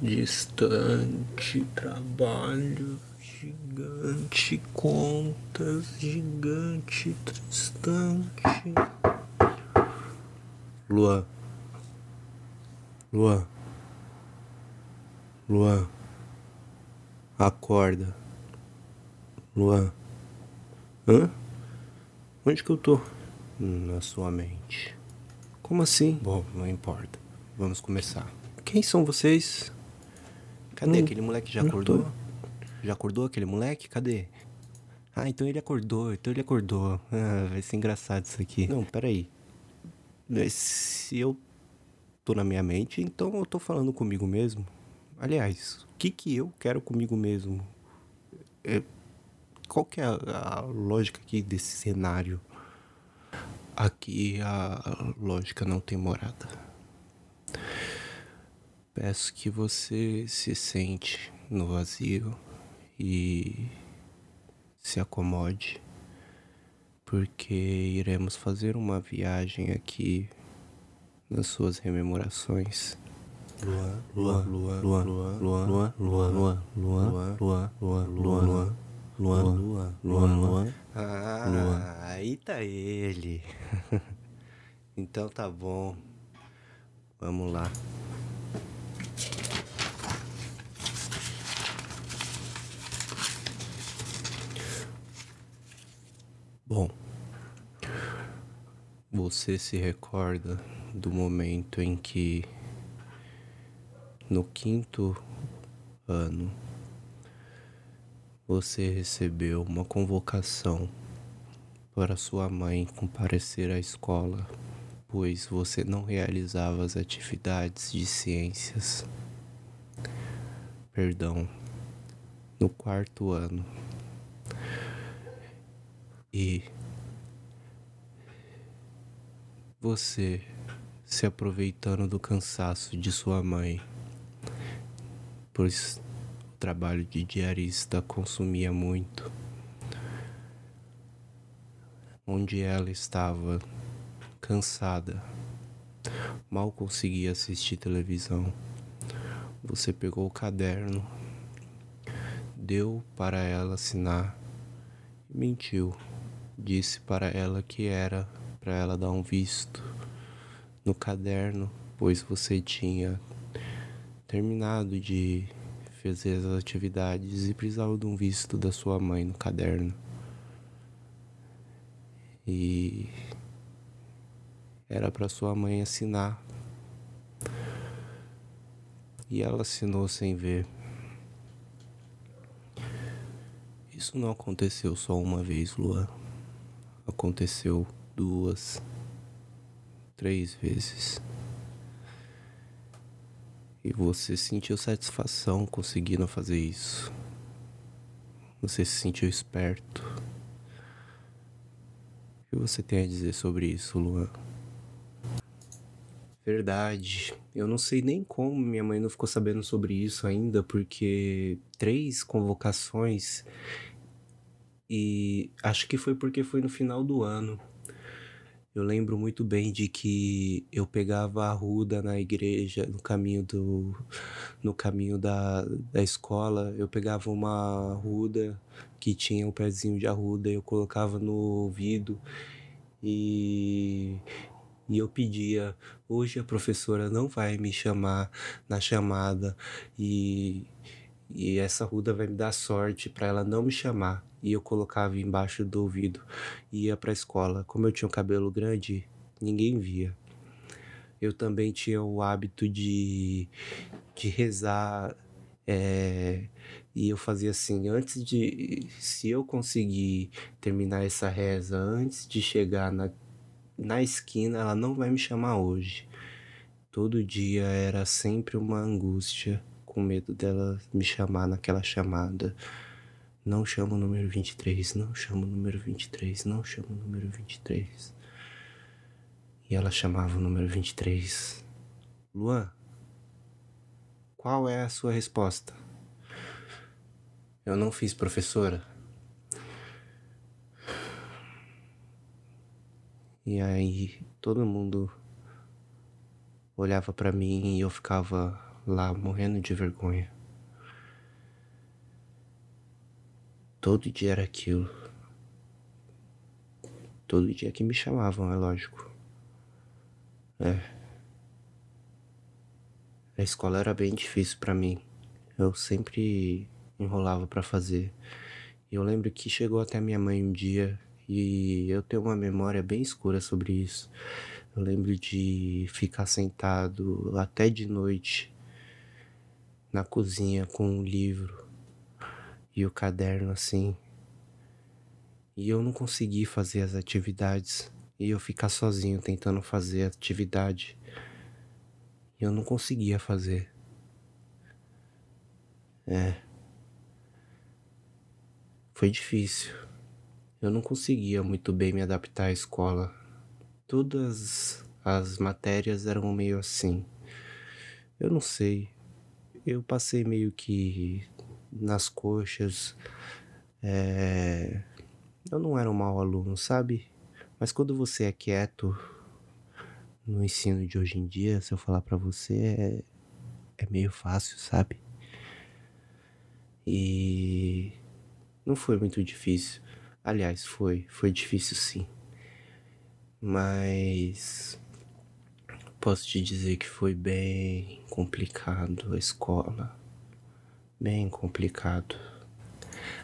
distante, trabalho gigante, contas gigante, distante. Lua. Lua. Lua. Acorda. Lua. Hã? Onde que eu tô? Na sua mente. Como assim? Bom, não importa. Vamos começar. Quem são vocês? Cadê hum, aquele moleque já acordou? Já acordou aquele moleque? Cadê? Ah, então ele acordou, então ele acordou. Ah, vai ser engraçado isso aqui. Não, peraí. Se eu tô na minha mente, então eu tô falando comigo mesmo. Aliás, o que que eu quero comigo mesmo? É, qual que é a, a lógica aqui desse cenário? Aqui a lógica não tem morada. Peço que você se sente no vazio e se acomode, porque iremos fazer uma viagem aqui nas suas rememorações. Lua, lua, lua, lua, lua, lua, lua, lua, lua, lua, lua, lua, lua, lua, lua, lua. Ah, aí tá ele. Então tá bom. Vamos lá. Bom, você se recorda do momento em que, no quinto ano, você recebeu uma convocação para sua mãe comparecer à escola, pois você não realizava as atividades de ciências. Perdão, no quarto ano. E você se aproveitando do cansaço de sua mãe, pois o trabalho de diarista consumia muito, onde ela estava cansada, mal conseguia assistir televisão. Você pegou o caderno, deu para ela assinar e mentiu disse para ela que era para ela dar um visto no caderno, pois você tinha terminado de fazer as atividades e precisava de um visto da sua mãe no caderno. E era para sua mãe assinar. E ela assinou sem ver. Isso não aconteceu só uma vez, Luan aconteceu duas, três vezes. E você sentiu satisfação conseguindo fazer isso. Você se sentiu esperto. O que você tem a dizer sobre isso, Luan? Verdade. Eu não sei nem como minha mãe não ficou sabendo sobre isso ainda, porque três convocações e acho que foi porque foi no final do ano. Eu lembro muito bem de que eu pegava a ruda na igreja, no caminho do no caminho da, da escola, eu pegava uma ruda que tinha um pezinho de arruda, eu colocava no ouvido e e eu pedia, hoje a professora não vai me chamar na chamada e e essa ruda vai me dar sorte para ela não me chamar e eu colocava embaixo do ouvido e ia para a escola. Como eu tinha um cabelo grande, ninguém via. Eu também tinha o hábito de, de rezar é, e eu fazia assim, antes de. Se eu conseguir terminar essa reza antes de chegar na, na esquina, ela não vai me chamar hoje. Todo dia era sempre uma angústia, com medo dela me chamar naquela chamada. Não chama o número 23, não chama o número 23, não chama o número 23. E ela chamava o número 23. Luan, qual é a sua resposta? Eu não fiz professora. E aí todo mundo olhava para mim e eu ficava lá morrendo de vergonha. Todo dia era aquilo. Todo dia que me chamavam, é lógico. É. A escola era bem difícil para mim. Eu sempre enrolava para fazer. E eu lembro que chegou até minha mãe um dia e eu tenho uma memória bem escura sobre isso. Eu lembro de ficar sentado até de noite na cozinha com um livro e o caderno assim. E eu não consegui fazer as atividades. E eu ficar sozinho tentando fazer atividade. E eu não conseguia fazer. É. Foi difícil. Eu não conseguia muito bem me adaptar à escola. Todas as matérias eram meio assim. Eu não sei. Eu passei meio que nas coxas. É... Eu não era um mau aluno, sabe? Mas quando você é quieto no ensino de hoje em dia, se eu falar para você, é... é meio fácil, sabe? E não foi muito difícil. Aliás, foi, foi difícil sim. Mas posso te dizer que foi bem complicado a escola. Bem complicado.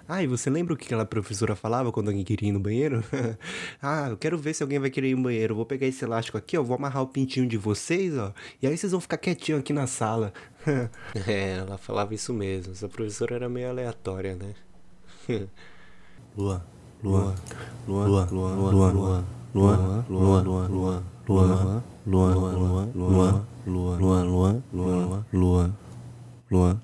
Ah, e você lembra o que aquela professora falava quando alguém queria ir no banheiro? ah, eu quero ver se alguém vai querer ir no banheiro. vou pegar esse elástico aqui, ó, vou amarrar o pintinho de vocês, ó, e aí vocês vão ficar quietinho aqui na sala. é, ela falava isso mesmo. Essa professora era meio aleatória, né? Lua, lua, lua, lua, lua, lua, lua, lua, lua, lua, lua, lua, lua, lua, lua, lua, lua, lua, lua, lua.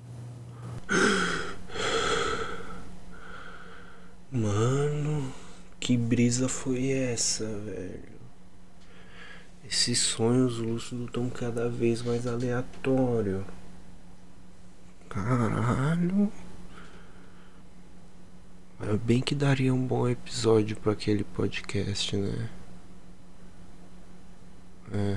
Mano, que brisa foi essa, velho? Esses sonhos lúcidos estão cada vez mais aleatório. Caralho. Bem que daria um bom episódio para aquele podcast, né? Yeah.